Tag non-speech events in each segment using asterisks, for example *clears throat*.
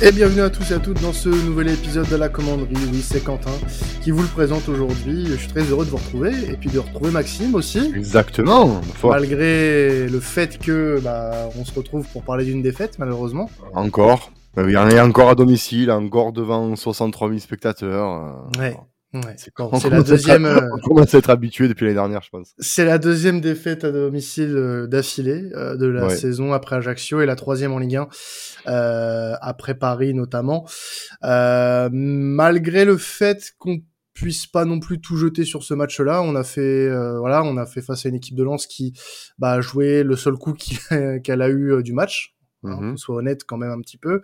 Et bienvenue à tous et à toutes dans ce nouvel épisode de la commanderie. Oui, c'est Quentin qui vous le présente aujourd'hui. Je suis très heureux de vous retrouver et puis de retrouver Maxime aussi. Exactement. Malgré le fait que bah, on se retrouve pour parler d'une défaite, malheureusement. Encore. Il y en a encore à domicile, encore devant 63 000 spectateurs. Ouais. Ouais, c'est la deuxième. Euh, on commence à être habitué depuis l'année dernière, je pense. C'est la deuxième défaite à domicile euh, d'affilée euh, de la saison après Ajaccio et la troisième en Ligue 1 euh, après Paris notamment. malgré le fait qu'on puisse pas non plus tout jeter sur ce match-là, on a fait voilà, on a fait face à une équipe de Lens qui bah, a joué le seul coup *laughs* qu'elle a eu du match Hein, mmh soit honnête quand même un petit peu.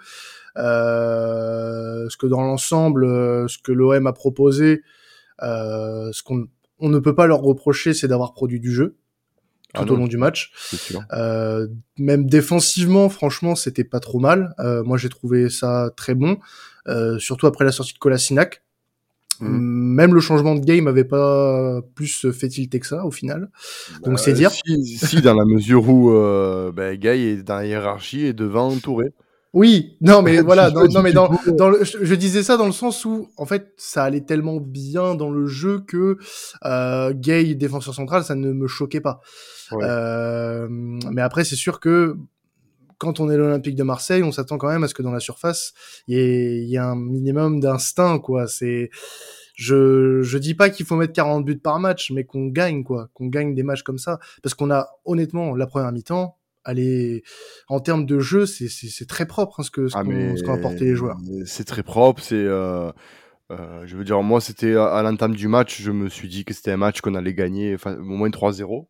Euh, ce que dans l'ensemble, euh, ce que l'OM a proposé, euh, ce qu'on on ne peut pas leur reprocher, c'est d'avoir produit du jeu tout ah au long du match. Euh, même défensivement, franchement, c'était pas trop mal. Euh, moi, j'ai trouvé ça très bon, euh, surtout après la sortie de Kolasinac. Mm. Même le changement de game avait pas plus fait tilter que ça au final. Donc c'est bah, dire. Si, dans la mesure où euh, bah, Guy est dans la hiérarchie et devant entouré. Oui, non mais *laughs* voilà, non, mais dans, dans le, je, disais ça dans le sens où en fait ça allait tellement bien dans le jeu que euh, Gay défenseur central ça ne me choquait pas. Euh, mais après c'est sûr que quand on est l'Olympique de Marseille, on s'attend quand même à ce que dans la surface, il y ait, un minimum d'instinct, quoi. C'est, je, je dis pas qu'il faut mettre 40 buts par match, mais qu'on gagne, quoi. Qu'on gagne des matchs comme ça. Parce qu'on a, honnêtement, la première mi-temps, allez, en termes de jeu, c'est très propre, hein, ce que, ce ah, qu'ont apporté les joueurs. C'est très propre, c'est, euh, euh, je veux dire, moi, c'était à l'entame du match, je me suis dit que c'était un match qu'on allait gagner, au moins 3-0.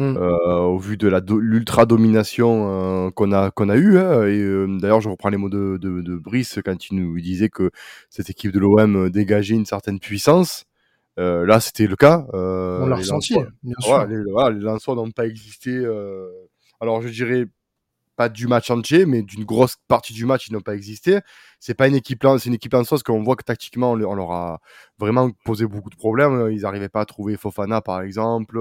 Mmh. Euh, au vu de l'ultra domination euh, qu'on a qu'on a eu. Hein, et euh, d'ailleurs, je reprends les mots de, de, de, Brice quand il nous disait que cette équipe de l'OM dégageait une certaine puissance. là, c'était le cas. On l'a ressenti, bien sûr. les, voilà, les n'ont pas existé. alors, je dirais pas du match entier, mais d'une grosse partie du match, ils n'ont pas existé. C'est pas une équipe, c'est une équipe qu'on voit que tactiquement, on leur a vraiment posé beaucoup de problèmes. Ils n'arrivaient pas à trouver Fofana, par exemple.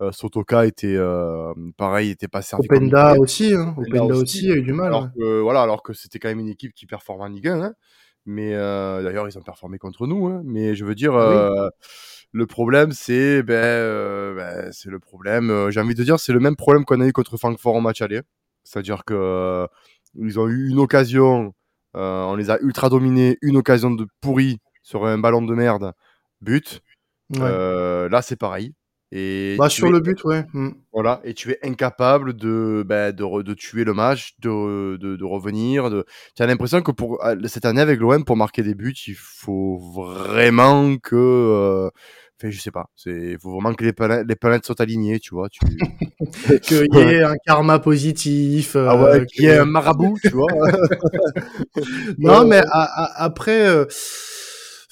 Euh, Sotoka était euh, pareil, était pas servi. Openda aussi, hein. Openda, aussi, a eu du mal. Alors que, voilà, alors que c'était quand même une équipe qui performe en Ligue 1. Hein. Mais euh, d'ailleurs, ils ont performé contre nous. Hein. Mais je veux dire, le problème, c'est ben, ben, c'est le problème. J'ai envie de dire, c'est le même problème qu'on a eu contre Francfort en match aller. C'est-à-dire que ils ont eu une occasion, on les a ultra dominés, une occasion de pourri sur un ballon de merde, but. là, c'est pareil. Et bah, sur le but, ouais. Mmh. Voilà, et tu es incapable de, bah, de, de, tuer le match, de, de, de revenir. De... Tu as l'impression que pour ah, cette année avec l'OM, pour marquer des buts, il faut vraiment que. Euh... Enfin, je sais pas, il faut vraiment que les, planètes, les planètes soient alignées, tu vois. Tu... *laughs* Qu'il y ait un karma positif. Ah ouais, euh, qu'il y ait un marabout, tu vois. *laughs* non, mais après. Euh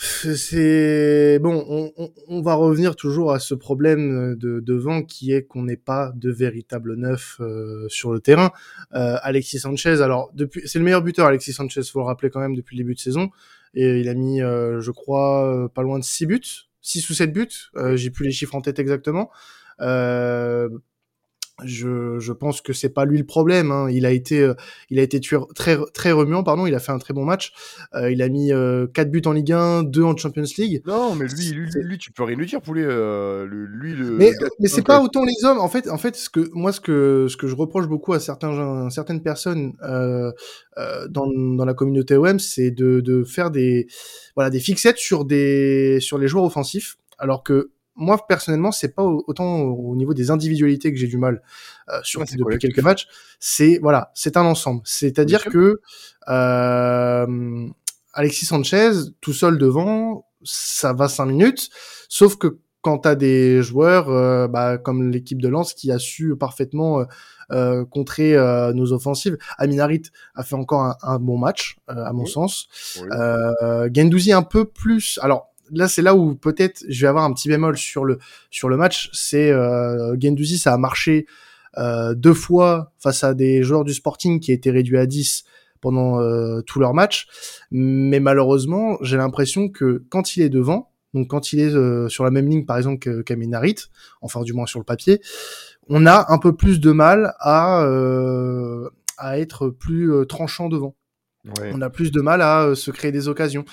c'est bon, on, on, va revenir toujours à ce problème de devant qui est qu'on n'est pas de véritable neuf euh, sur le terrain. Euh, Alexis Sanchez, alors depuis, c'est le meilleur buteur, Alexis Sanchez, faut le rappeler quand même depuis le début de saison, et il a mis, euh, je crois, pas loin de 6 buts, 6 ou 7 buts, j'ai plus les chiffres en tête exactement. Euh, je, je pense que c'est pas lui le problème. Hein. Il a été, euh, il a été tueur, très très remuant, pardon. Il a fait un très bon match. Euh, il a mis euh, 4 buts en Ligue 1, 2 en Champions League. Non, mais lui, lui, lui, tu peux rien lui dire, poulet. Euh, lui, le. Mais, mais c'est pas autant les hommes. En fait, en fait, ce que moi, ce que ce que je reproche beaucoup à certains certaines personnes dans dans la communauté OM, c'est de de faire des voilà des fixettes sur des sur les joueurs offensifs, alors que moi personnellement, c'est pas autant au niveau des individualités que j'ai du mal euh, sur depuis quelques matchs. C'est voilà, c'est un ensemble. C'est-à-dire que euh, Alexis Sanchez tout seul devant, ça va cinq minutes. Sauf que quand t'as des joueurs euh, bah, comme l'équipe de Lens qui a su parfaitement euh, contrer euh, nos offensives. Aminarit a fait encore un, un bon match, à mon sens. Oui. Gendouzi un peu plus. Alors là c'est là où peut-être je vais avoir un petit bémol sur le sur le match. C'est euh, ça a marché euh, deux fois face à des joueurs du Sporting qui étaient réduits à 10 pendant euh, tout leur match. Mais malheureusement, j'ai l'impression que quand il est devant, donc quand il est euh, sur la même ligne par exemple que Kaminarit, enfin du moins sur le papier, on a un peu plus de mal à euh, à être plus tranchant devant. On a plus de mal à euh, se créer des occasions.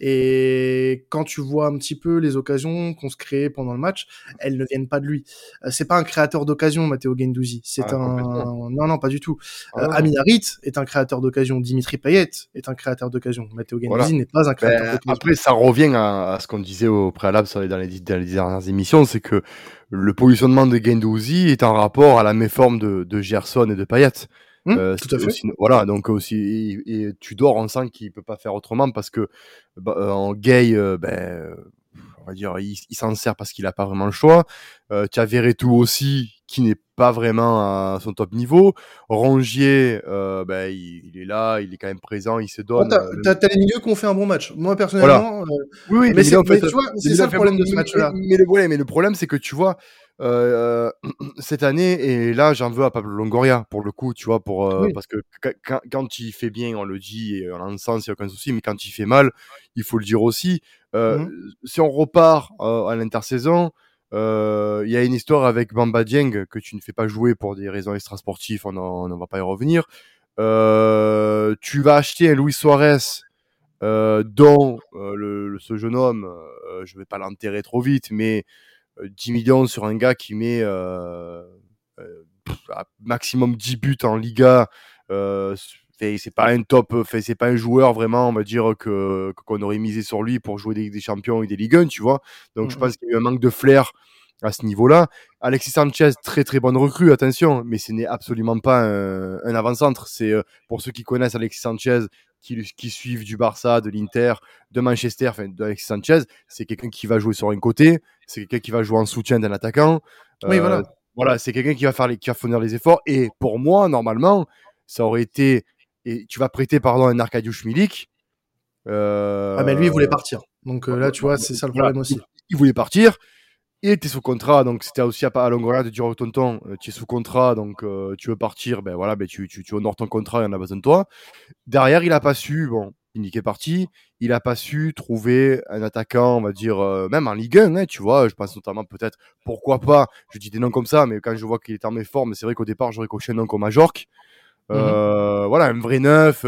Et quand tu vois un petit peu les occasions qu'on se crée pendant le match, elles ne viennent pas de lui. Euh, c'est pas un créateur d'occasions, Matteo Gendouzi. C'est ah, un non non pas du tout. Ah, euh, Amin Harit est un créateur d'occasions. Dimitri Payet est un créateur d'occasions. Matteo Gendouzi n'est pas un créateur ben, d'occasions. Après, ça revient à, ce qu'on disait au préalable dans les, dans les dernières émissions, c'est que le positionnement de Gendouzi est en rapport à la méforme de, de Gerson et de Payet. Mmh, euh, tout à fait. voilà, donc aussi, et, tu dors, on sent qu'il peut pas faire autrement parce que bah, euh, en gay, euh, ben, on va dire, il, s'en sert parce qu'il a pas vraiment le choix. tu as Verretou aussi, qui n'est pas vraiment à son top niveau. Rongier, ben, il, est là, il est quand même présent, il se donne. t'as, as, les milieux qui ont fait un bon match. Moi, personnellement. oui, mais, c'est, ça le problème de ce match-là. Mais, mais, le problème, c'est que tu vois, euh, *clears throat* cette année, et là j'en veux à Pablo Longoria pour le coup, tu vois, pour, euh, parce que quand, il fait bien, on le dit et on en sens, il n'y a aucun souci, mais quand il fait mal, il faut le dire aussi. Euh, mmh si on repart à l'intersaison, il y a une histoire avec Bamba Dieng que tu ne fais pas jouer pour des raisons extrasportives, on ne va pas y revenir. tu vas acheter un Luis Suarez dont le, ce jeune homme, je vais pas l'enterrer trop vite, mais 10 millions sur un gars qui met euh, euh, maximum 10 buts en Liga. Euh, c'est pas un top, c'est pas un joueur vraiment, on va dire que qu'on aurait misé sur lui pour jouer des, des champions et des Ligue 1, tu vois. Donc je pense qu'il y a eu un manque de flair à ce niveau-là. Alexis Sanchez, très très bonne recrue, attention, mais ce n'est absolument pas un, un avant-centre. C'est pour ceux qui connaissent Alexis Sanchez, qui, qui suivent du Barça, de l'Inter, de Manchester, enfin d'Alexis Sanchez, c'est quelqu'un qui va jouer sur un côté, c'est quelqu'un qui va jouer en soutien d'un attaquant. Oui, voilà. Euh, voilà, c'est quelqu'un qui va faire les, qui va fournir les efforts. Et pour moi, normalement, ça aurait été. Et tu vas prêter, pardon, un Arkadiusz Milik. Euh, ah, mais lui, il voulait partir. Donc euh, là, tu vois, c'est ça le problème aussi. Il, voulait partir. Il était sous contrat, donc c'était aussi à, à Longoria de dire au tonton, tu es sous contrat, donc tu veux partir, ben voilà, ben tu, tu, tu honores ton contrat, il en a besoin de toi. Derrière, il a pas su, bon, Nick est parti, il a pas su trouver un attaquant, on va dire, euh, même en Ligue 1, hein, tu vois, je pense notamment peut-être, pourquoi pas, je dis des noms comme ça, mais quand je vois qu'il est en méforme, c'est vrai qu'au départ, j'aurais coché un nom comme Majorque. Mmh euh, Voilà, un vrai neuf,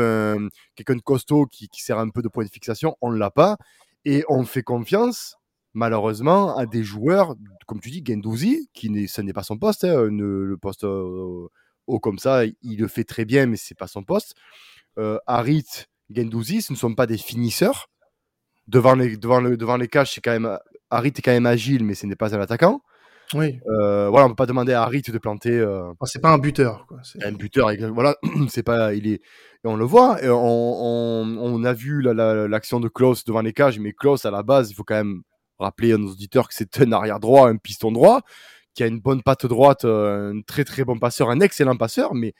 quelqu'un de costaud qui, sert un peu de point de fixation, on l'a pas. Et on fait confiance, malheureusement, à des joueurs, comme tu dis, Gendouzi, qui n'est, ce n'est pas son poste, hein, le poste euh, haut comme ça, il le fait très bien, mais c'est pas son poste. Harit, Gendouzi, ce ne sont pas des finisseurs. Devant les, devant le, devant les cages, c'est quand même. Harit est quand même agile, mais ce n'est pas un attaquant. Oui. Euh, voilà, on peut pas demander à Harit de planter. Euh... c'est pas un buteur. Quoi. Un buteur, voilà, *clears throat* c'est pas, il est, on le voit. Et on, on, on, a vu l'action la, de Klaus devant les cages, mais Klaus à la base, il faut quand même rappeler à nos auditeurs que c'est un arrière droit, un piston droit, qui a une bonne patte droite, euh, un très très bon passeur, un excellent passeur, mais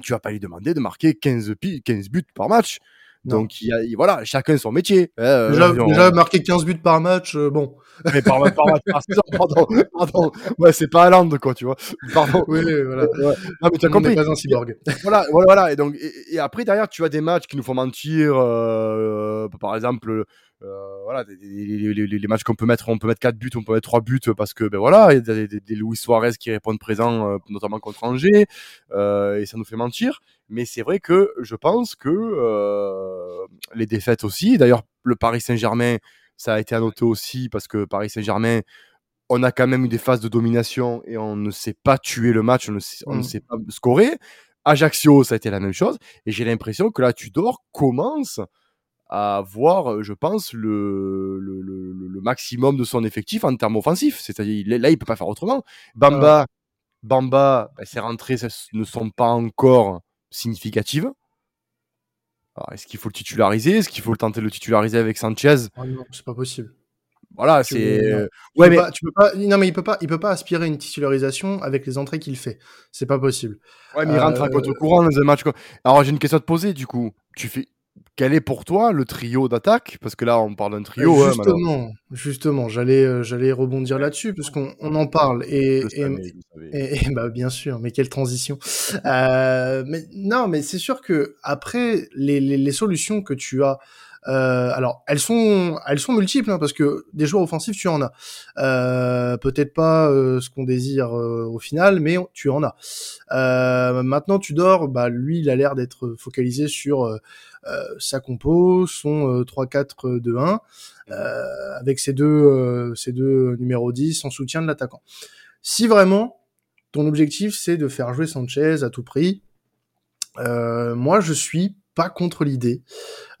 tu vas pas lui demander de marquer 15, 15 buts par match. Donc, il y a, voilà, chacun son métier. Euh, déjà, déjà marquer 15 buts par match, euh, bon. Mais par, match, par saison, *laughs* pardon, pardon. Ouais, c'est pas Hollande, quoi, tu vois. Pardon. Oui, voilà. Ouais. Non, mais tu as compris. pas un cyborg. Voilà, voilà, voilà. Et donc, et, après, derrière, tu as des matchs qui nous font mentir. Euh, par exemple, euh, voilà, les, matchs qu'on peut mettre, on peut mettre 4 buts, on peut mettre 3 buts parce que ben voilà, il y a des, Louis Suarez qui répondent présents, euh, notamment contre Angers, euh, et ça nous fait mentir. Mais c'est vrai que je pense que les défaites aussi, d'ailleurs le Paris Saint-Germain, ça a été annoté aussi parce que Paris Saint-Germain, on a quand même eu des phases de domination et on ne sait pas tuer le match, on ne sait, on ne mmh. sait pas scorer. Ajaccio, ça a été la même chose. Et j'ai l'impression que là, Tudor commence à voir, je pense, le, le, le, maximum de son effectif en termes offensifs. C'est-à-dire, là, il peut pas faire autrement. Bamba, Bamba ben, ses rentrées ne sont pas encore significatives. Est-ce qu'il faut le titulariser? Est-ce qu'il faut le tenter de le titulariser avec Sanchez? Ah Non, c'est pas possible. Voilà, c'est. Ouais, mais tu peux pas. Non, mais il peut pas. Il peut pas aspirer à une titularisation avec les entrées qu'il fait. C'est pas possible. Ouais, mais il rentre à contre-courant dans un match. Alors, j'ai une question à te poser. Du coup, tu fais quel est pour toi le trio d'attaque? Parce que là, on parle d'un trio. Hein, justement, justement, j'allais, euh, j'allais rebondir là-dessus parce qu'on on en parle et, et, bah bien sûr, mais quelle transition. euh, mais non, mais c'est sûr que après les, les, les, solutions que tu as Euh, alors, elles sont, elles sont multiples hein, parce que des joueurs offensifs, tu en as. Euh, Peut-être pas euh, ce qu'on désire euh, au final, mais tu en as. Euh, maintenant, tu dors. Bah, lui, il a l'air d'être focalisé sur sa compo, son 3-4-2-1, avec ses deux, deux numéros 10 en soutien de l'attaquant. Si vraiment ton objectif c'est de faire jouer Sanchez à tout prix, moi je suis pas contre l'idée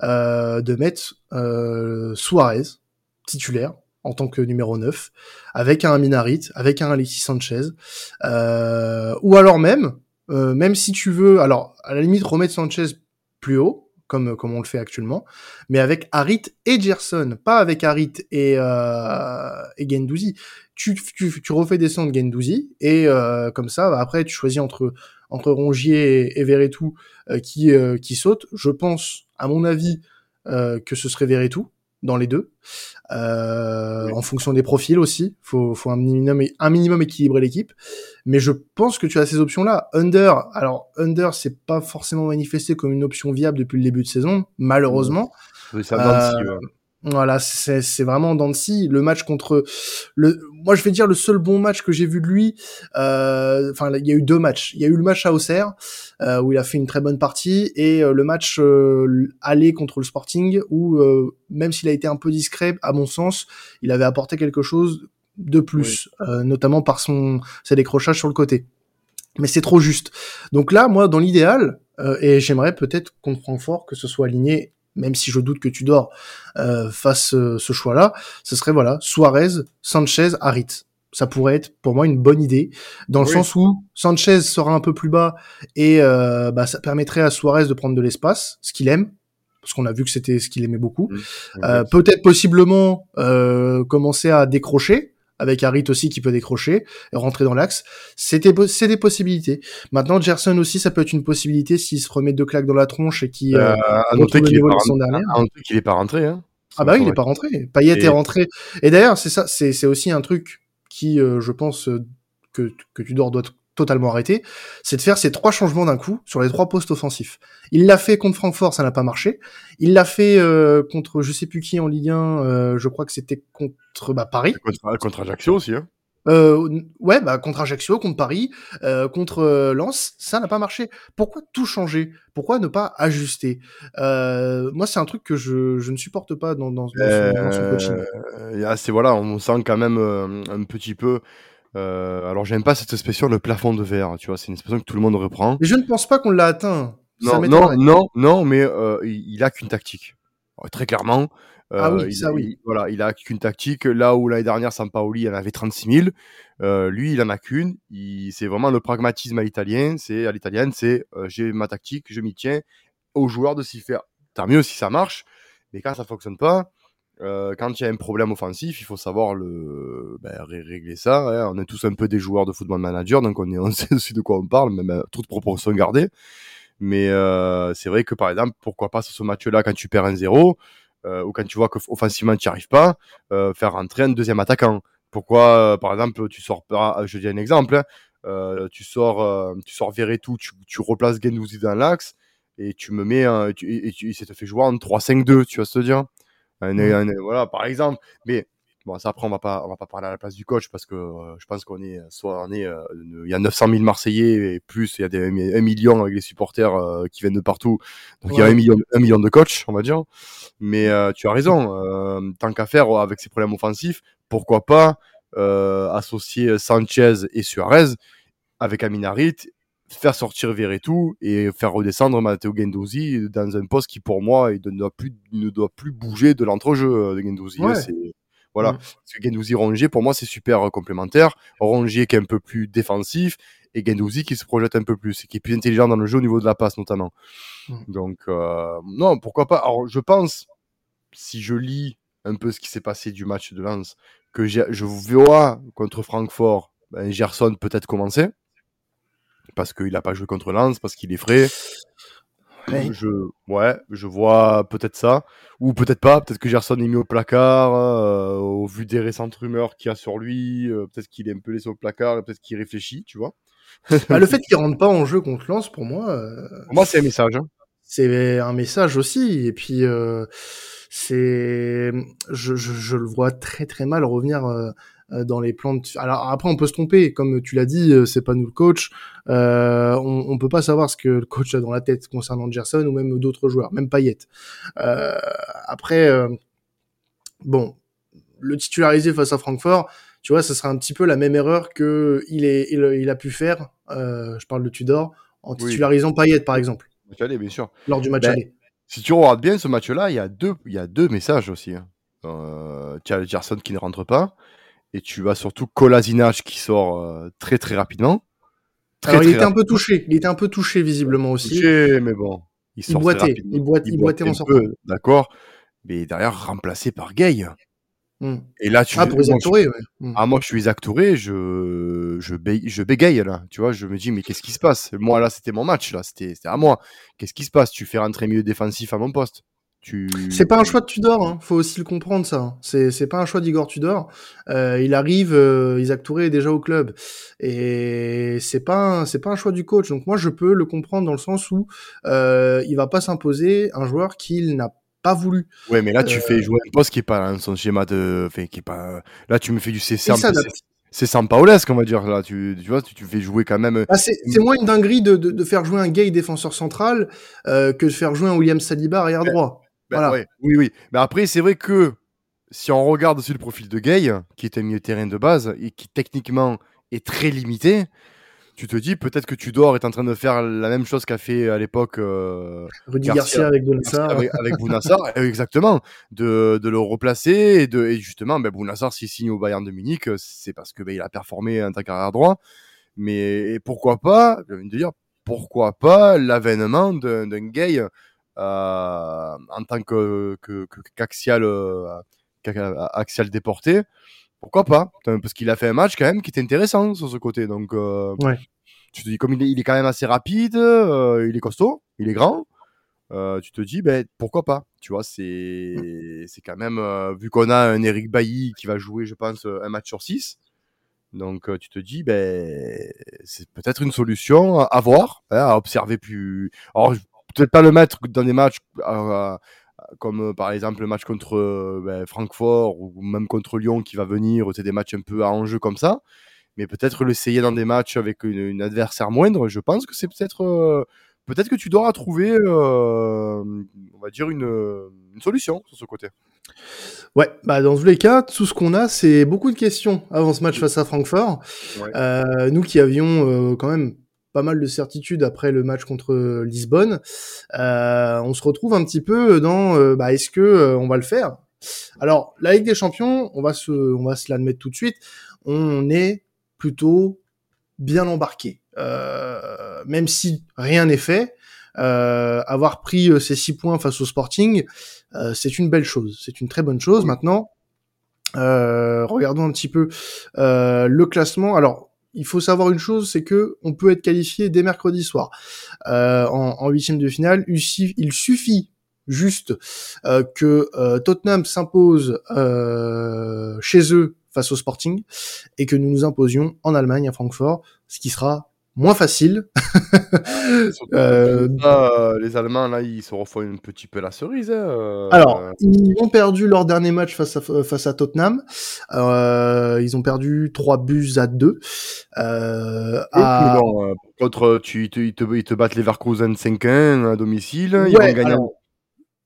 euh, de mettre euh, Suarez titulaire en tant que numéro 9 avec un Minarit, avec un Alexis Sanchez euh, ou alors même euh, même si tu veux alors à la limite remettre Sanchez plus haut comme comme on le fait actuellement mais avec Harit et Gerson pas avec Harit et euh, et Gendouzi tu, tu, tu refais descendre Gendouzi et euh, comme ça bah, après tu choisis entre entre Rongier et, et euh, qui euh, qui saute. Je pense, à mon avis, euh, que ce serait Verretou dans les deux, euh, oui. en fonction des profils aussi. Faut, faut un minimum, un minimum équilibrer l'équipe. Mais je pense que tu as ces options-là. Under, alors Under, c'est pas forcément manifesté comme une option viable depuis le début de saison, malheureusement. Oui, ça euh, voilà, c'est vraiment Dancy. Le match contre le, moi je vais dire le seul bon match que j'ai vu de lui. Euh, enfin, il y a eu deux matchs. Il y a eu le match à Auxerre euh, où il a fait une très bonne partie et euh, le match euh, aller contre le Sporting où euh, même s'il a été un peu discret, à mon sens, il avait apporté quelque chose de plus, oui. Euh, notamment par son ses décrochages sur le côté. Mais c'est trop juste. Donc là, moi, dans l'idéal, euh, et j'aimerais peut-être contre Francfort que ce soit aligné même si je doute que tu dors, euh, fasse euh, ce choix-là, ce serait voilà Suarez, Sanchez, Harit. Ça pourrait être pour moi une bonne idée, dans le oui. sens où Sanchez sera un peu plus bas et euh, bah, ça permettrait à Suarez de prendre de l'espace, ce qu'il aime, parce qu'on a vu que c'était ce qu'il aimait beaucoup. Mmh, Peut-être possiblement euh, commencer à décrocher, avec Harit aussi qui peut décrocher, et rentrer dans l'axe. C'était c'est des possibilités. Maintenant Gerson aussi ça peut être une possibilité s'il se remet deux claques dans la tronche et qui euh, euh noter qu'il est, qu est pas rentré hein. Ah bah oui, il est pas rentré. Payet et... est rentré. Et d'ailleurs, c'est ça, c'est aussi un truc qui euh, je pense euh, que que tu dois doit totalement arrêter, c'est de faire ces trois changements d'un coup sur les trois postes offensifs. Il l'a fait contre Francfort, ça n'a pas marché. Il l'a fait euh, contre je sais plus qui en Ligue 1, euh, je crois que c'était contre bah, Paris. Contre, contre Ajaccio aussi. Hein. Euh, ouais, bah contre Ajaccio, contre Paris, euh, contre euh, Lens, ça n'a pas marché. Pourquoi tout changer? Pourquoi ne pas ajuster? Euh, Moi, c'est un truc que je, je ne supporte pas dans, dans, dans, son, dans son coaching. Euh, c'est voilà, on sent quand même euh, un petit peu euh, alors j'aime pas cette expression le plafond de verre, tu vois, c'est une expression que tout le monde reprend. Mais je ne pense pas qu'on l'a atteint. Non, non, non, non, mais euh, il, a qu'une tactique. Très clairement. Euh, ah oui, il, ça oui. Il, voilà, il a qu'une tactique. Là où l'année dernière, Sampaoli, en avait 36 000. lui, il en a qu'une. C'est vraiment le pragmatisme à l'italien. C'est à l'italienne, c'est euh, j'ai ma tactique, je m'y tiens. Aux joueurs de s'y faire. Tant mieux si ça marche. Mais quand ça fonctionne pas, euh, quand il y a un problème offensif, il faut savoir le ben, régler ça. Hein. On est tous un peu des joueurs de football manager, donc on, *laughs* sait aussi de quoi on parle, même à toute proportion gardée. Mais euh, c'est vrai que par exemple, pourquoi pas sur ce match-là, quand tu perds un 0 euh, ou quand tu vois qu'offensivement tu n'y arrives pas, euh, faire rentrer un deuxième attaquant. Pourquoi, euh, par exemple, tu sors pas, je dis un exemple, hein, euh, tu sors, tu sors Verretou, tu, tu replaces Gendouzi dans l'axe et tu me mets, un, tu, et, et ça te fait jouer en 3-5-2, tu vas se dire? Un, un, voilà, par exemple. Mais bon, ça après on va pas, on va pas parler à la place du coach parce que euh, je pense qu'on est, soit on est, euh, il y a 900 000 Marseillais et plus, il y a des, un million avec les supporters euh, qui viennent de partout. Donc ouais. il y a un million, un million de coachs, on va dire. Mais tu as raison. Tant qu'à faire avec ces problèmes offensifs, pourquoi pas associer Sanchez et Suarez avec Aminarit faire sortir Verretou et faire redescendre Matteo Gendouzi dans un poste qui pour moi il ne doit plus ne doit plus bouger de l'entrejeu de Gendouzi ouais. voilà mmh. parce que Gendouzi Rongier pour moi c'est super complémentaire Rongier qui est un peu plus défensif et Gendouzi qui se projette un peu plus et qui est plus intelligent dans le jeu au niveau de la passe notamment mmh. donc euh, non pourquoi pas alors je pense si je lis un peu ce qui s'est passé du match de Lens que je vois contre Francfort ben, Gerson peut-être commencer parce qu'il n'a pas joué contre Lens, parce qu'il est frais. Ouais. Je, ouais, je vois peut-être ça. Ou peut-être pas. Peut-être que Gerson est mis au placard, euh, au vu des récentes rumeurs qu'il y a sur lui. Euh, peut-être qu'il est un peu laissé au placard, peut-être qu'il réfléchit, tu vois. *laughs* bah, le fait qu'il rentre pas en jeu contre Lens, pour moi. Euh, pour moi, c'est un message. Hein. C'est un message aussi. Et puis, c'est, je, je, je, le vois très très mal revenir dans les plans. De... Alors après, on peut se tromper, comme tu l'as dit, euh, c'est pas nous le coach. Euh, on, on peut pas savoir ce que le coach a dans la tête concernant Gerson ou même d'autres joueurs, même Payet. Euh, après, euh, bon, le titulariser face à Francfort, tu vois, ça sera un petit peu la même erreur que il est, il, il a pu faire. je parle de Tudor en titularisant oui. Payet, par exemple. Allez, bien sûr. Lors du match ben, aller. Si tu regardes bien ce match-là, il y a deux, il y a deux messages aussi. Hein. Euh, tu as Gerson qui ne rentre pas et tu as surtout Colasinac qui sort euh, très très rapidement. Très, Alors, il était un peu touché, il était un peu touché visiblement aussi. Touché, mais bon, il, il boitait, il, boite, il, boitait en sortant. D'accord, mais derrière remplacé par Gay. Mm. Et là, tu ah, pour Isaac Touré, ouais. Mm. Ah, moi, je suis Isaac Touré, je, je, bé... je bégaye, là. Tu vois, je me dis, mais qu'est-ce qui se passe? Moi, là, c'était mon match, là. C'était à moi. Qu'est-ce qui se passe? Tu fais rentrer milieu défensif à mon poste. Tu... C'est pas un choix de Tudor, hein. faut aussi le comprendre ça. C'est c'est pas un choix d'Igor Tudor. Euh, il arrive, euh, Isaac Touré est déjà au club et c'est pas c'est pas un choix du coach. Donc moi je peux le comprendre dans le sens où euh, il va pas s'imposer un joueur qu'il n'a pas voulu. Ouais, mais là tu fais jouer un poste qui est pas dans son schéma de, enfin, qui est pas. Là tu me fais du CC c'est sans Paolesque, on va dire. Là, tu, tu vois, tu, tu fais jouer quand même. Ah, c'est moins une dinguerie de, de, de, faire jouer un gay défenseur central euh, que de faire jouer un William Saliba arrière droit. Ben, voilà. ouais, oui, oui. Mais après, c'est vrai que si on regarde aussi le profil de Gay, qui est un milieu terrain de base et qui techniquement est très limité, tu te dis peut-être que Tudor est en train de faire la même chose qu'a fait à l'époque euh, Rudy Garcia, Garcia avec Bounassar. Avec, avec Bounassar, *laughs* exactement, de, de, le replacer et, de, et justement, ben, Bounassar s'il signe au Bayern de Munich, c'est parce que ben, il a performé en tant qu'arrière droit. Mais pourquoi pas, je viens de dire, pourquoi pas l'avènement d'un gay en tant que qu'axial que, euh, axial déporté pourquoi pas? Parce qu'il a fait un match quand même qui était intéressant sur ce côté. Donc, euh, ouais. tu te dis, comme il est, il est quand même assez rapide, euh, il est costaud, il est grand, euh, tu te dis, ben, pourquoi pas? Tu vois, c'est c'est quand même, euh, vu qu'on a un Eric Bailly qui va jouer, je pense, un match sur six. Donc, euh, tu te dis, ben, c'est peut-être une solution à voir, hein, à observer plus. Alors, peut-être pas le mettre dans des matchs comme euh, par exemple le match contre euh, ben, Francfort ou même contre Lyon qui va venir, c'est des matchs un peu à enjeu comme ça. Mais peut-être l'essayer dans des matchs avec une, une, adversaire moindre, je pense que c'est peut-être euh, peut-être que tu dois trouver, euh, on va dire, une, une, solution sur ce côté. Ouais, bah dans tous les cas, tout ce qu'on a, c'est beaucoup de questions avant ce match face à Francfort. Ouais. Euh, nous qui avions quand même pas mal de certitudes après le match contre Lisbonne. Euh, on se retrouve un petit peu dans euh, bah, est-ce que euh, on va le faire? Alors la Ligue des Champions, on va se on va se l'admettre tout de suite, on est plutôt bien embarqué. Euh, même si rien n'est fait, avoir pris ces six points face au Sporting, c'est une belle chose, c'est une très bonne chose. Maintenant, regardons un petit peu le classement. Alors il faut savoir une chose, c'est que on peut être qualifié dès mercredi soir euh, en huitième de finale. Il suffit juste euh, que euh, Tottenham s'impose chez eux face au Sporting et que nous nous imposions en Allemagne à Francfort, ce qui sera moins facile. euh, là, les Allemands, là, ils se refont un petit peu la cerise. Hein, euh... Alors, ils ont perdu leur dernier match face à, face à Tottenham. Euh, ils ont perdu 3 buts à 2. Euh, à... bon, contre, tu, ils, te, ils, te, ils te battent Leverkusen 5-1 à domicile. Ouais, ils vont gagner. Alors,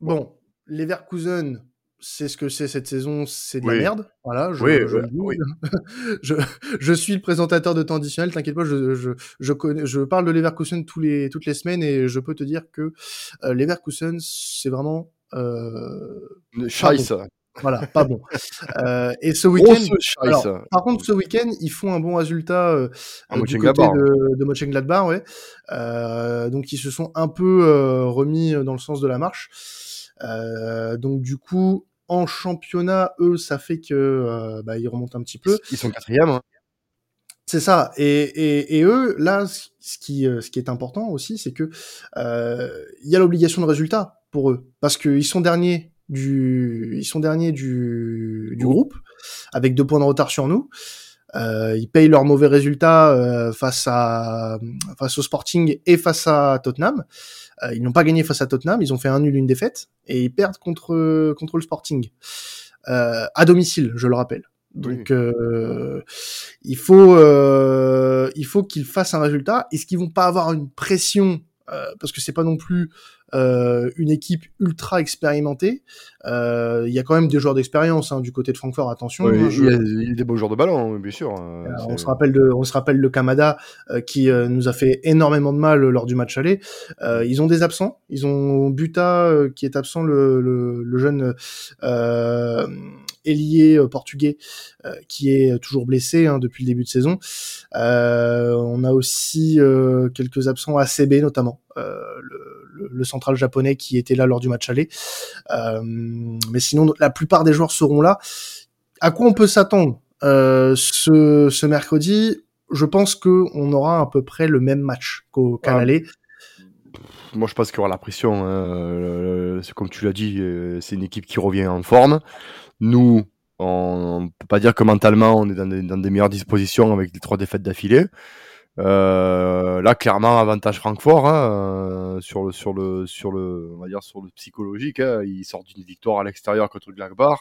bon, Leverkusen, c'est ce que c'est cette saison, c'est de oui. la merde. Voilà, je, oui, je, oui. *laughs* je, je, suis le présentateur de temps additionnel, t'inquiète pas, je, je, je, connais, je parle de Leverkusen tous les, toutes les semaines et je peux te dire que euh, Leverkusen, c'est vraiment... Euh, Scheiße. Bon. Voilà, pas bon. *laughs* euh, et ce week-end, par contre, ce week-end, ils font un bon résultat euh, du côté de, de Mönchengladbach, ouais. Euh, donc, ils se sont un peu euh, remis dans le sens de la marche. Euh, donc du coup, en championnat, eux, ça fait que euh, bah, ils remontent un petit peu. Ils sont quatrième. Hein. C'est ça. Et, et, et, eux, là, ce qui, ce qui est important aussi, c'est que euh, il y a l'obligation de résultat pour eux, parce qu'ils sont derniers du, ils sont derniers du, du groupe avec deux points de retard sur nous. Euh, ils payent leurs mauvais résultats euh, face à face au Sporting et face à Tottenham. Euh, ils n'ont pas gagné face à Tottenham, ils ont fait un nul, une défaite, et ils perdent contre contre le Sporting à domicile, je le rappelle. Donc il faut il faut qu'ils fassent un résultat. Est-ce qu'ils vont pas avoir une pression parce que c'est pas non plus euh, une équipe ultra expérimentée. Euh, il y a quand même des joueurs d'expérience hein, du côté de Francfort. Attention. Hein, il, y a, des beaux joueurs de ballon, hein, bien sûr. on se rappelle de, on se rappelle le Kamada euh, qui nous a fait énormément de mal lors du match aller. ils ont des absents. Ils ont Buta qui est absent, le, le, le jeune ailier portugais qui est toujours blessé hein, depuis le début de saison. Euh, on a aussi quelques absents ACB notamment, le, le, central japonais qui était là lors du match aller. Euh, mais sinon, la plupart des joueurs seront là. À quoi on peut s'attendre euh, ce, ce mercredi? Je pense que on aura à peu près le même match qu'au qu'à ah. Moi, je pense qu'il y aura la pression. Hein. Euh, c'est comme tu l'as dit, c'est une équipe qui revient en forme. Nous, on ne peut pas dire que mentalement, on est dans des, dans des meilleures dispositions avec les trois défaites d'affilée. Euh, là, clairement, avantage Francfort hein, euh, sur le sur le sur le on va dire sur le psychologique. Hein, ils sortent d'une victoire à l'extérieur contre le Gladbach.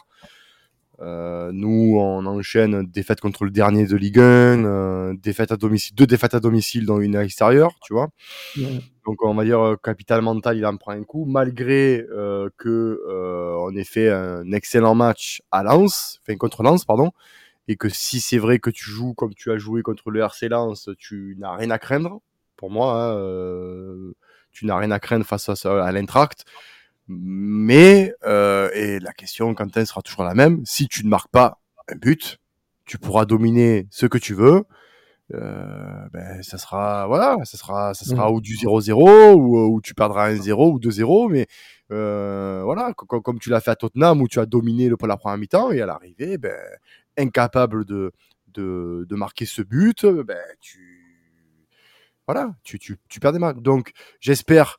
Euh, nous, on enchaîne défaite contre le dernier de Ligue 1, euh, défaite à domicile, deux défaites à domicile dont une à l'extérieur, tu vois. Donc, on va dire euh, capital mental, il en prend un coup, malgré que on ait fait un excellent match à Lens, enfin contre Lens, pardon et que si c'est vrai que tu joues comme tu as joué contre le RC Lens, tu n'as rien à craindre. Pour moi, hein, euh, tu n'as rien à craindre face à, à. Mais euh, et la question, Quentin, sera toujours la même. Si tu ne marques pas un but, tu pourras dominer ce que tu veux. Euh, ben, ça sera voilà, ça sera ça sera mmh. ou du 0-0 ou, ou tu perdras un 0 ou 2-0, mais euh, voilà, comme, tu l'as fait à Tottenham où tu as dominé le, la première mi-temps et à l'arrivée, ben, incapable de, de, de, marquer ce but, ben, tu, voilà, tu, tu, tu perds des marques. Donc, j'espère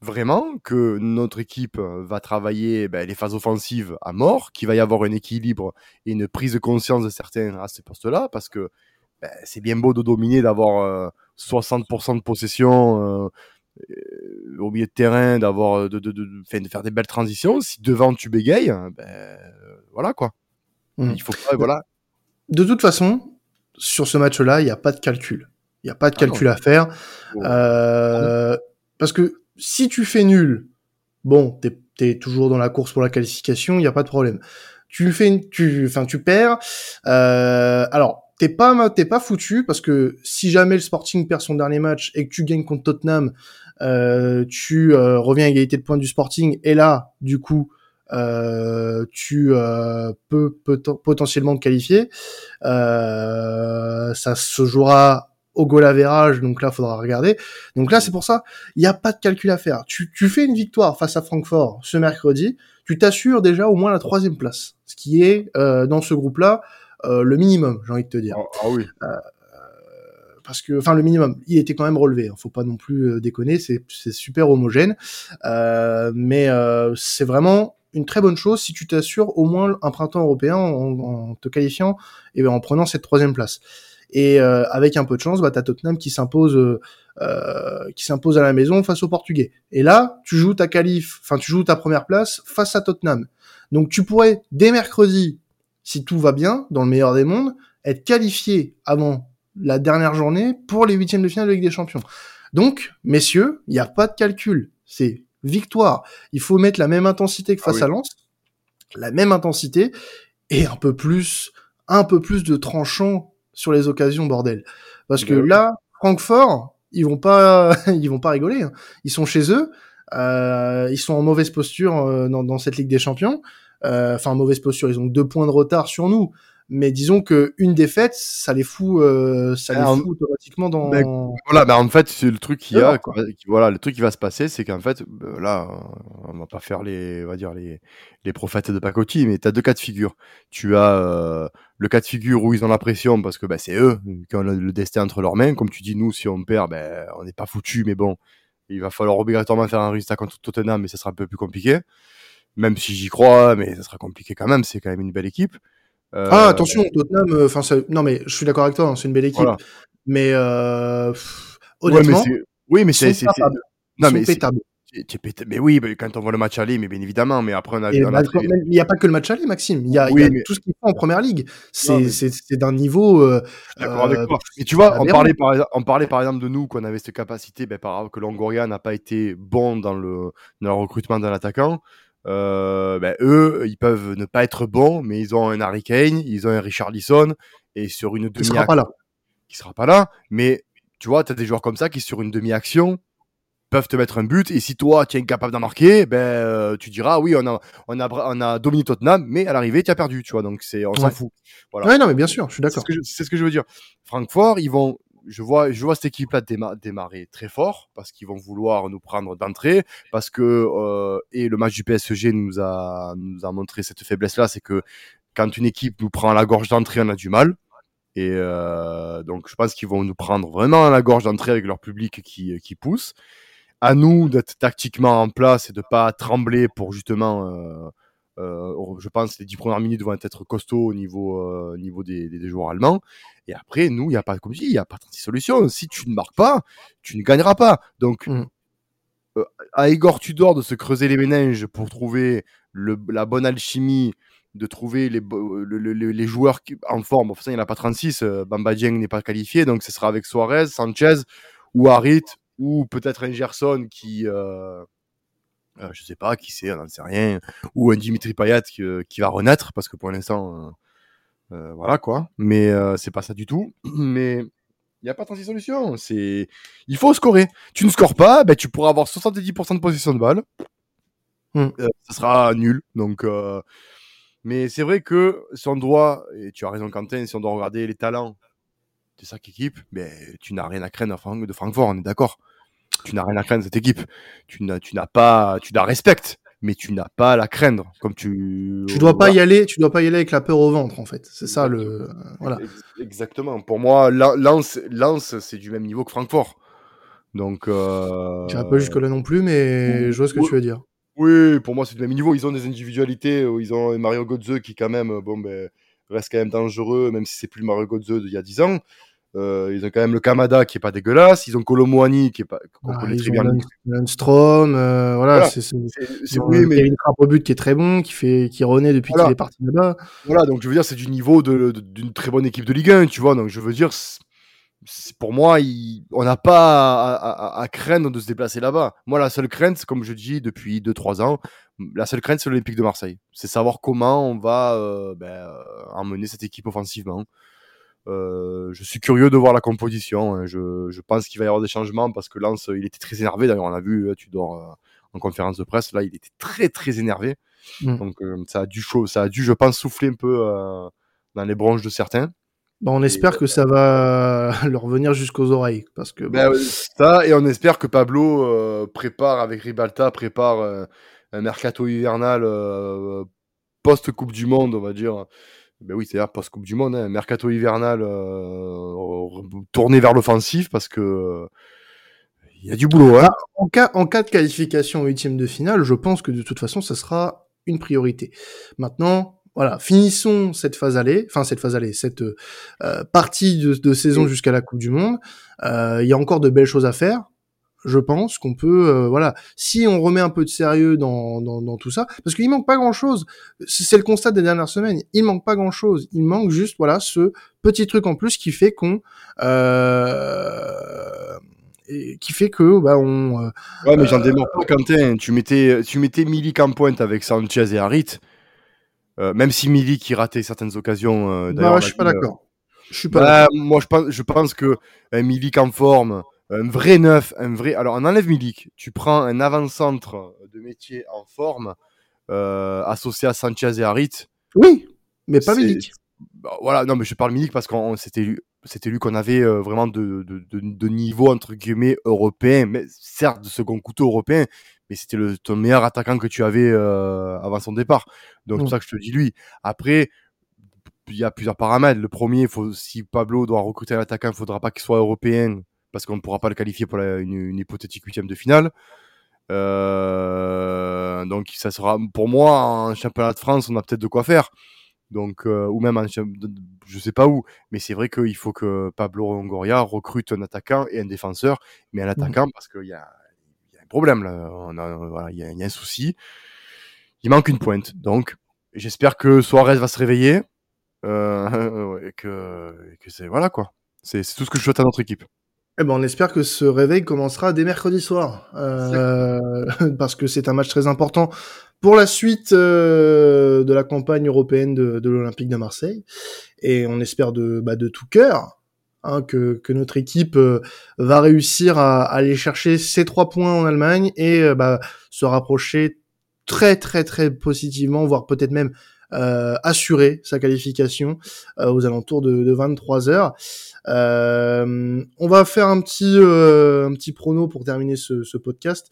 vraiment que notre équipe va travailler ben, les phases offensives à mort, qu'il va y avoir un équilibre et une prise de conscience de certains à ces postes-là, parce que ben, c'est bien beau de dominer, d'avoir 60% euh, de possession, euh, euh, au milieu de terrain, d'avoir euh, de, de, de, de, faire des belles transitions. Si devant tu bégayes, ben voilà quoi. Mmh. Il faut pas, voilà. De toute façon, sur ce match-là, il n'y a pas de calcul. Il n'y a pas de ah calcul à faire. Euh, parce que si tu fais nul, bon, t'es es toujours dans la course pour la qualification, il n'y a pas de problème. Tu fais, tu, enfin, tu perds. Euh, alors, t'es pas, t'es pas foutu parce que si jamais le Sporting perd son dernier match et que tu gagnes contre Tottenham, euh, tu reviens à égalité de points du Sporting et là, du coup, tu peux, potentiellement te qualifier. ça se jouera au goal average, donc là, faudra regarder. Donc là, c'est pour ça, il n'y a pas de calcul à faire. Tu, tu fais une victoire face à Francfort ce mercredi, tu t'assures déjà au moins la troisième place, ce qui est dans ce groupe-là le minimum, j'ai envie de te dire. Ah, ah oui parce que, enfin, le minimum, il était quand même relevé. Hein, faut pas non plus euh, déconner, c'est super homogène, euh, mais euh, c'est vraiment une très bonne chose si tu t'assures au moins un printemps européen en, te qualifiant et en prenant cette troisième place. Et avec un peu de chance, bah, t'as Tottenham qui s'impose, qui s'impose à la maison face aux Portugais. Et là, tu joues ta qualif, enfin tu joues ta première place face à Tottenham. Donc tu pourrais dès mercredi, si tout va bien, dans le meilleur des mondes, être qualifié avant la dernière journée pour les huitièmes de finale de Ligue des Champions. Donc, messieurs, il n'y a pas de calcul. C'est victoire. Il faut mettre la même intensité que face ah à Lens, la même intensité et un peu plus, un peu plus de tranchant sur les occasions, bordel. Parce que là, Francfort, ils vont pas, *laughs* ils vont pas rigoler. Hein. Ils sont chez eux, euh, ils sont en mauvaise posture euh, dans, cette Ligue des Champions. Euh, enfin, mauvaise posture, ils ont deux points de retard sur nous mais disons que une défaite, ça les fout, euh, ça les fout automatiquement dans. voilà, mais en fait, c'est le truc qui a, voilà, le truc qui va se passer, c'est qu'en fait, euh, là, on va pas faire les, on va dire les, les prophètes de pacotille, mais tu as deux cas de figure. Tu as euh, le cas de figure où ils ont la pression parce que ben, c'est eux qui ont le, destin entre leurs mains. Comme tu dis, nous, si on perd, ben, on n'est pas foutu, mais bon, il va falloir obligatoirement faire un résultat contre Tottenham, mais ça sera un peu plus compliqué. Même si j'y crois, mais ça sera compliqué quand même. C'est quand même une belle équipe. Ah attention, Tottenham, enfin non mais je suis d'accord avec toi, hein, c'est une belle équipe, mais honnêtement, oui mais c'est non mais. Mais oui, quand on voit le match aller, mais bien évidemment. Mais après, on a. Il n'y a pas que le match aller, Maxime. Il y a, tout ce qu'ils font en première ligue. C'est d'un niveau. Euh, d'accord avec euh, toi. Et tu vois, on parlait, par, on parlait par exemple de nous, qu'on avait cette capacité, ben, par, que Longoria n'a pas été bon dans le recrutement d'un attaquant. Euh, ben, eux, ils peuvent ne pas être bons, mais ils ont un Harry Kane, ils ont un Richard Lisson, et sur une demi-action. Qui sera pas là. Qui sera pas là. Mais tu vois, tu as des joueurs comme ça qui, sur une demi-action, peuvent te mettre un but et si toi tu es incapable d'en marquer ben euh, tu diras oui on a on a on a dominé Tottenham mais à l'arrivée tu as perdu tu vois donc c'est on s'en fout voilà ouais, non mais bien sûr je suis d'accord c'est ce, que je veux dire Francfort ils vont je vois je vois cette équipe là démarrer très fort parce qu'ils vont vouloir nous prendre d'entrée parce que euh, et le match du PSG nous a nous a montré cette faiblesse là c'est que quand une équipe nous prend à la gorge d'entrée on a du mal. Et euh, donc je pense qu'ils vont nous prendre vraiment à la gorge d'entrée avec leur public qui qui pousse. À nous d'être tactiquement en place et de pas trembler pour justement, euh, je pense, les dix premières minutes vont être costauds au niveau, euh, niveau des, des, joueurs allemands. Et après, nous, il n'y a pas, comme je dis, il n'y a pas de solution. Si tu ne marques pas, tu ne gagneras pas. Donc, mmh. à Igor Tudor de se creuser les méninges pour trouver le, la bonne alchimie, de trouver les, les joueurs en forme. Enfin, il n'y en a pas 36. Bamba Dieng n'est pas qualifié, donc ce sera avec Suarez, Sanchez ou Harit ou peut-être un Gerson qui, euh, euh, je sais pas, qui sait, on n'en sait rien, ou un Dimitri Payet qui, euh, qui, va renaître, parce que pour l'instant, euh, euh voilà quoi. Mais euh, c'est pas ça du tout. *clears throat* Mais il n'y a pas 36 solutions. C'est, il faut scorer. Tu ne scores pas, ben, tu pourras avoir 70% de possession de balle. Mm. ça sera nul. Donc, mais c'est vrai que si on doit, et tu as raison Quentin, si on doit regarder les talents de chaque équipe, ben, tu n'as rien à craindre de Francfort, on est d'accord. Tu n'as rien à craindre de cette équipe. Tu n'as, tu n'as pas, tu la respectes, mais tu n'as pas à la craindre. Comme tu. Tu dois pas y aller, tu dois pas y aller avec la peur au ventre, en fait. C'est ça le, voilà. Exactement. Pour moi, Lens, Lens, c'est du même niveau que Francfort. Donc. Euh... Tu pas jusque là non plus, mais je vois ce que tu veux dire. Oui, pour moi, c'est du même niveau. Ils ont des individualités. Ils ont Mario Götze qui, quand même, bon, ben, reste quand même dangereux, même si c'est plus Mario Götze d'il y a 10 ans. Euh, ils ont quand même le Kamada qui est pas dégueulasse. Ils ont Kolomoani qui est pas. Ah, très bien. Lundstrom, euh, voilà. C'est oui, mais une frappe au but qui est très bon, qui fait, qui renaît depuis qu'il est parti là-bas. Voilà, donc je veux dire, c'est du niveau d'une de, très bonne équipe de Ligue 1, tu vois. Donc je veux dire, pour moi, on n'a pas à, à, craindre de se déplacer là-bas. Moi, la seule crainte, comme je dis depuis 2-3 ans, la seule crainte, c'est l'Olympique de Marseille. C'est savoir comment on va euh, ben, emmener cette équipe offensivement. Euh, je suis curieux de voir la composition. Hein. Je, je, pense qu'il va y avoir des changements parce que Lance, il était très énervé. D'ailleurs, on a vu, tu dors euh, en conférence de presse. Là, il était très très énervé. Mm. Donc, euh, ça a dû chaud, ça a dû, je pense, souffler un peu dans les bronches de certains. On espère que ça va *laughs* leur venir jusqu'aux oreilles parce que. Ben, ça et on espère que Pablo prépare avec Ribalta prépare un mercato hivernal post Coupe du Monde, on va dire ben oui, c'est-à-dire post-Coupe du Monde, hein, mercato hivernal euh, tourné vers l'offensif parce que il y a du boulot. Hein. En, cas, en cas de qualification huitième de finale, je pense que de toute façon, ça sera une priorité. Maintenant, voilà, finissons cette phase aller, enfin cette phase aller, cette euh, partie de, de saison jusqu'à la Coupe du Monde. Euh, il y a encore de belles choses à faire je pense qu'on peut, euh, voilà, si on remet un peu de sérieux dans, dans, dans tout ça, parce qu'il manque pas grand-chose. C'est le constat des dernières semaines. Il manque pas grand-chose. Il manque juste, voilà, ce petit truc en plus qui fait qu'on, euh, qui fait que, bah, on. Euh, ouais, mais j'en démarre pas, Quentin. Tu mettais, tu mettais Milik en pointe avec Sanchez et Harit. même si Milik qui ratait certaines occasions. bah, je suis pas d'accord. Je suis pas. Bah, moi, je pense, je pense que Milik en forme un vrai neuf, un vrai. Alors, on enlève Milik. Tu prends un avant-centre de métier en forme euh, associé à Sanchez et Harit. Oui, mais pas Milik. Bah, voilà, non, mais je parle Milik parce que c'était lui, c'était lui qu'on avait euh, vraiment de, de, de, niveau entre guillemets européen, mais certes de second couteau européen, mais c'était le ton meilleur attaquant que tu avais euh, avant son départ. Donc c'est pour mm. ça que je te dis lui. Après, il y a plusieurs paramètres. Le premier, faut, si Pablo doit recruter un attaquant, il faudra pas qu'il soit européen parce qu'on ne pourra pas le qualifier pour une, hypothétique huitième de finale. Euh, donc ça sera pour moi en championnat de France, on a peut-être de quoi faire. Donc, ou même, en, je sais pas où, mais c'est vrai qu'il faut que Pablo Longoria recrute un attaquant et un défenseur, mais un mmh. attaquant parce qu'il y a, y a, un problème là, il y, y, a un souci. Il manque une pointe, donc j'espère que Suarez va se réveiller euh, *laughs* et que, que c'est voilà quoi. C'est tout ce que je souhaite à notre équipe. Eh ben, on espère que ce réveil commencera dès mercredi soir, euh, *laughs* parce que c'est un match très important pour la suite euh, de la campagne européenne de, de l'Olympique de Marseille. Et on espère de, bah, de tout cœur hein, que, que, notre équipe euh, va réussir à, à, aller chercher ces trois points en Allemagne et euh, bah, se rapprocher très très très positivement, voire peut-être même euh, assurer sa qualification euh, aux alentours de, de 23 heures. Euh, on va faire un petit un petit prono pour terminer ce, podcast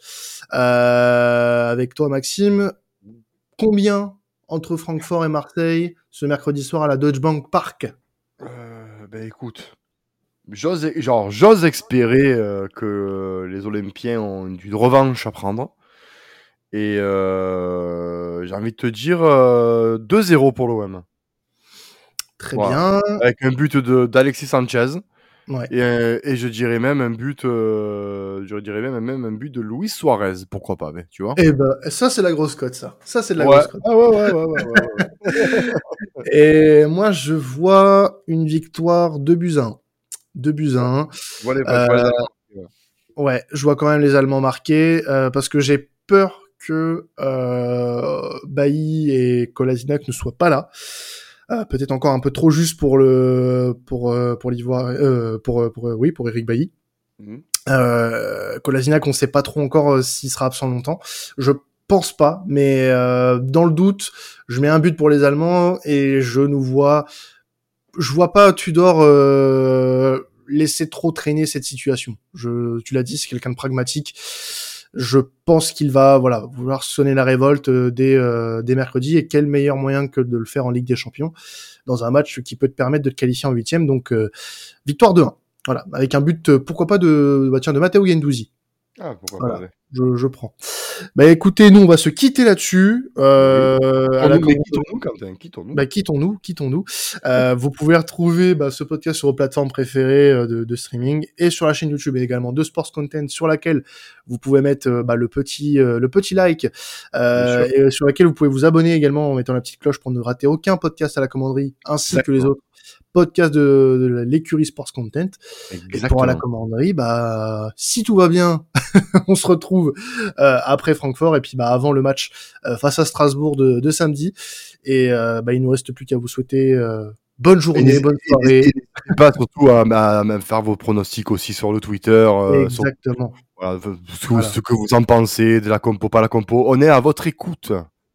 avec toi Maxime. Combien entre Francfort et Marseille ce mercredi soir à la Deutsche Bank Park? Ben écoute, j'ose genre j'ose espérer que les Olympiens ont une revanche à prendre. Et euh, j'ai envie de te dire 2-0 euh, pour l'OM. Très bien. Avec un but d'Alexis Sanchez. Ouais. Et, euh, et, je dirais même un but, je dirais même, même un but de Luis Suarez, pourquoi pas, mais, tu vois. Et eh ben, ça c'est la grosse cote, ça. Ça c'est de la grosse cote. Ah ouais, ouais, ouais, ouais, *laughs* et moi je vois une victoire de buts 1. 2 buts 1. ouais, je vois quand même les Allemands marquer parce que j'ai peur que euh, Bailly et Kolasinac ne soient pas là. Euh, peut-être encore un peu trop juste pour le pour euh, pour l'ivoire euh, pour pour oui pour Eric Bailly. Mmh. Euh, Kolasinac, on sait pas trop encore s'il sera absent longtemps. Je pense pas, mais dans le doute, je mets un but pour les Allemands et je nous vois, je vois pas Tudor laisser trop traîner cette situation. Je, tu l'as dit, c'est quelqu'un de pragmatique je pense qu'il va voilà vouloir sonner la révolte euh, dès, euh, dès mercredi. Et quel meilleur moyen que de le faire en Ligue des Champions dans un match qui peut te permettre de te qualifier en huitième. Donc euh, victoire de 1 voilà. Avec un but pourquoi pas de bah tiens de Matteo Gendouzi ah pourquoi pas je, je prends. Bah écoutez, nous on va se quitter là-dessus. Euh, quittons-nous, Quentin, quittons-nous. Bah quittons-nous, quittons-nous. Euh, vous pouvez retrouver bah, ce podcast sur vos plateformes préférées euh, de, de, streaming et sur la chaîne YouTube également de Sports Content sur laquelle vous pouvez mettre euh, bah, le petit euh, le petit like euh, et sur laquelle vous pouvez vous abonner également en mettant la petite cloche pour ne rater aucun podcast à la commanderie ainsi que les autres podcast de, de l'écurie Sports Content. Exactement. Et pour à la commanderie, bah si tout va bien, *laughs* on se retrouve euh, après Francfort et puis bah avant le match euh, face à Strasbourg de, de samedi. Et euh, bah il nous reste plus qu'à vous souhaiter euh, bonne journée, bonne soirée. Et, pas surtout à, à, faire vos pronostics aussi sur le Twitter. Exactement. voilà, ce, voilà. ce, que vous en pensez de la compo, pas la compo. On est à votre écoute.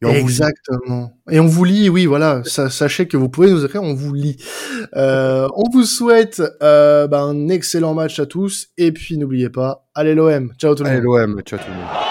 Exactement. Et on vous lit, oui, voilà. sachez que vous pouvez nous écrire, on vous lit. Euh, on vous souhaite euh, bah, un excellent match à tous. Et puis n'oubliez pas, allez l'OM. Ciao tout le monde. Allez l'OM. Ciao tout le monde.